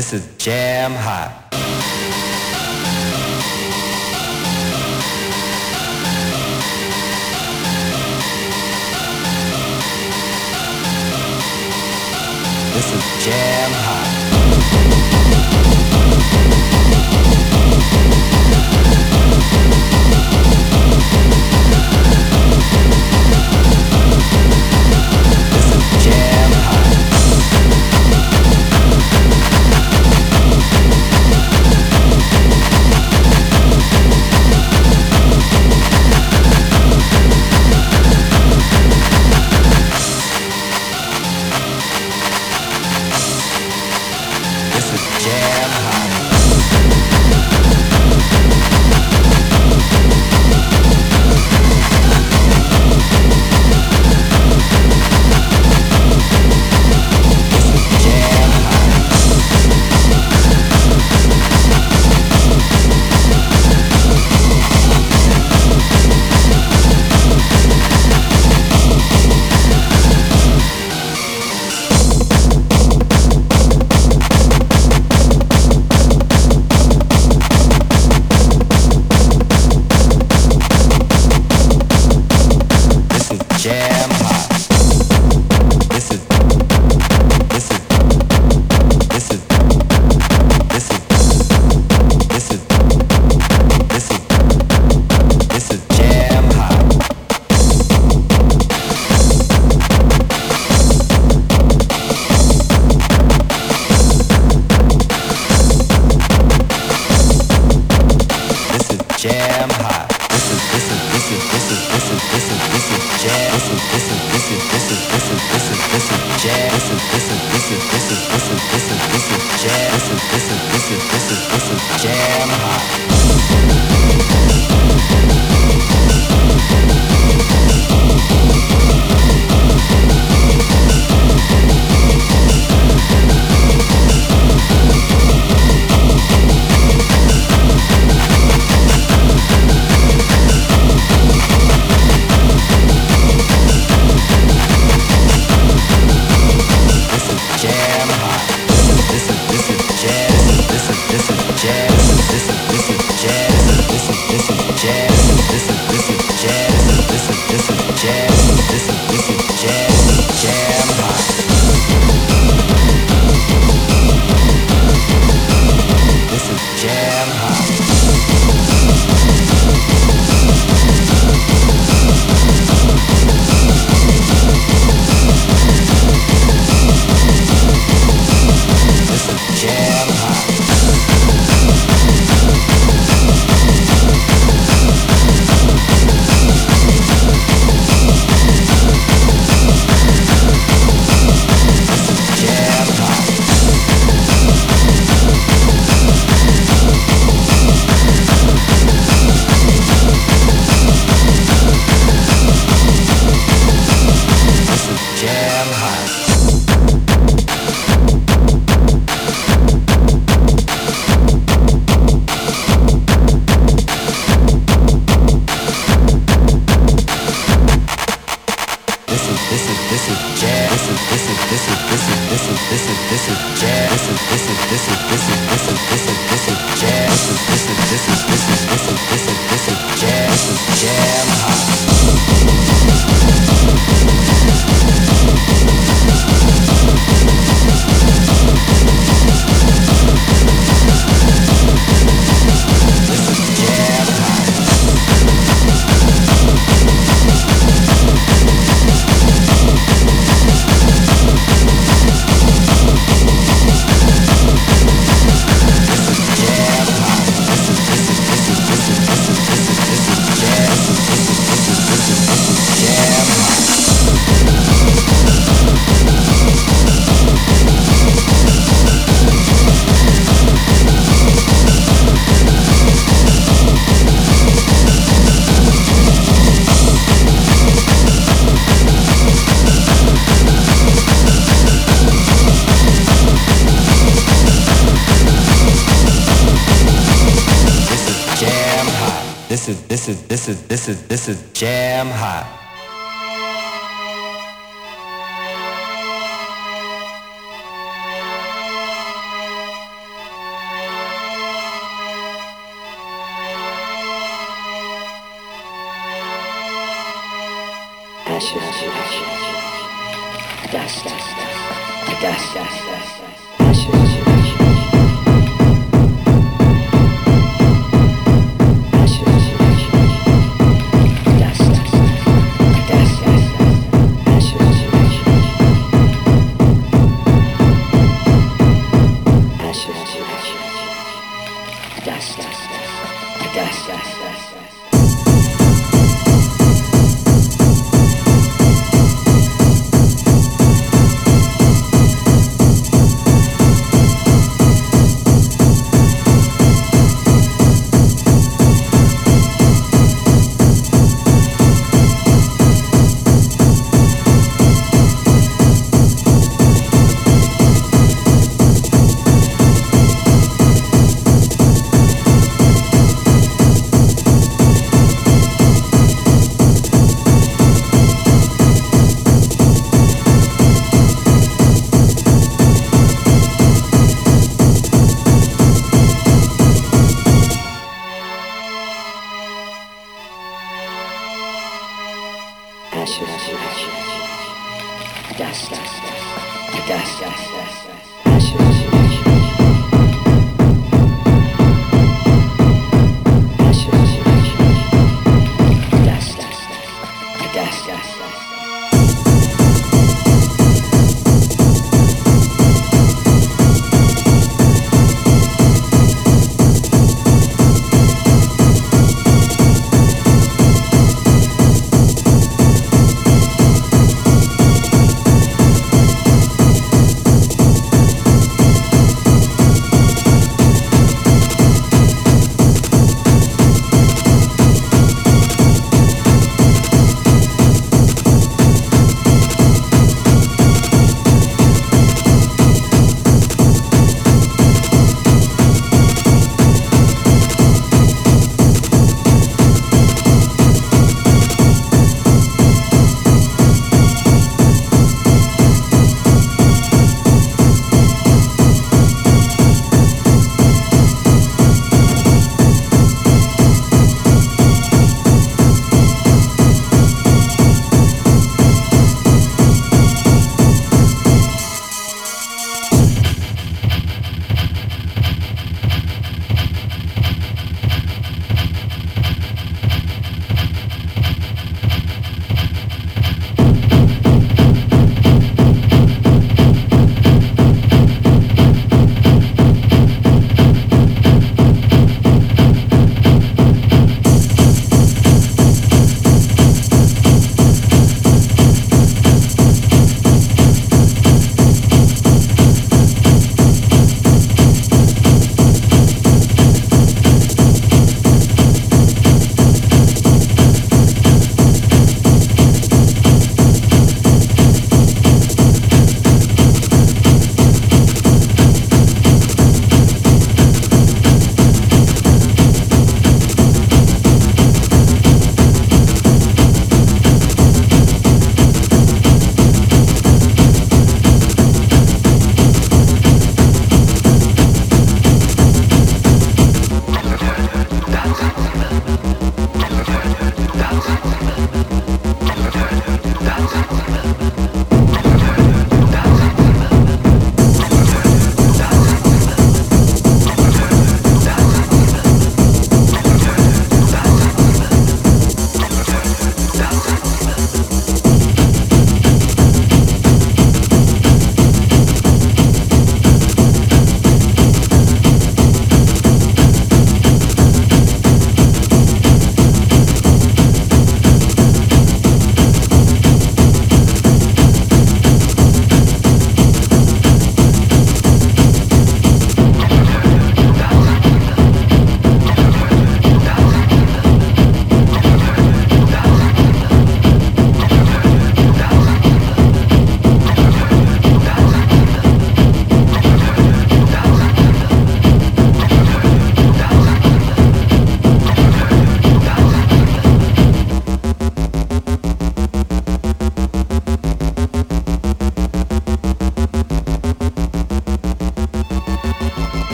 This is jam hot. This is jam hot. This is jam. This is this is jam hot.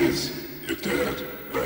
is, you're dead.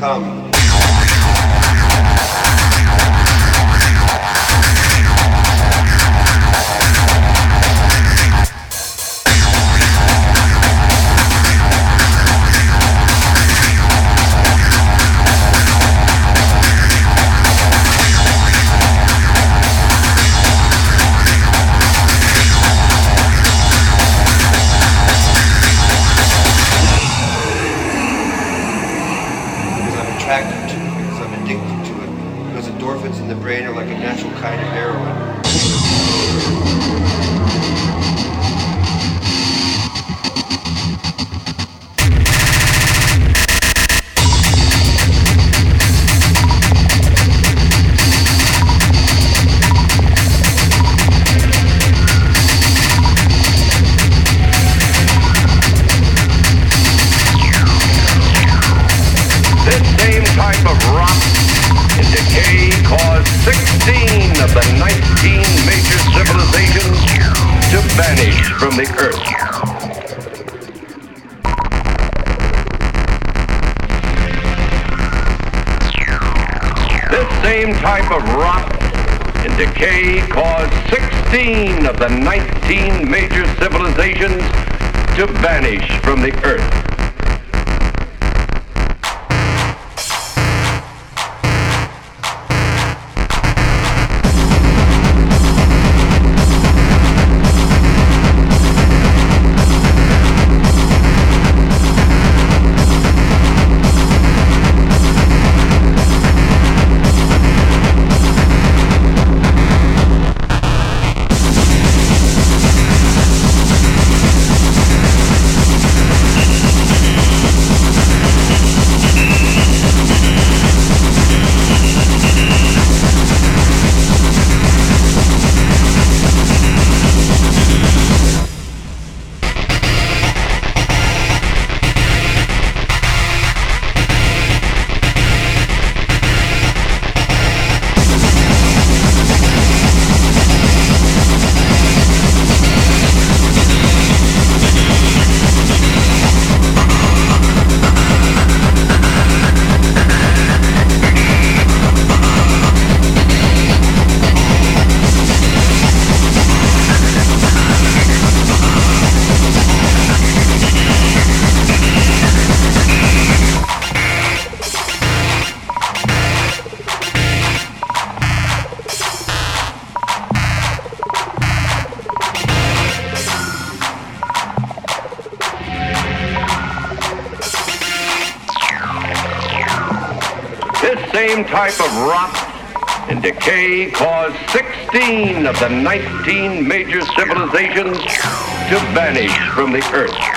come. This same type of rot and decay caused 16 of the 19 major civilizations to vanish from the earth. Of the 19 major civilizations to vanish from the earth.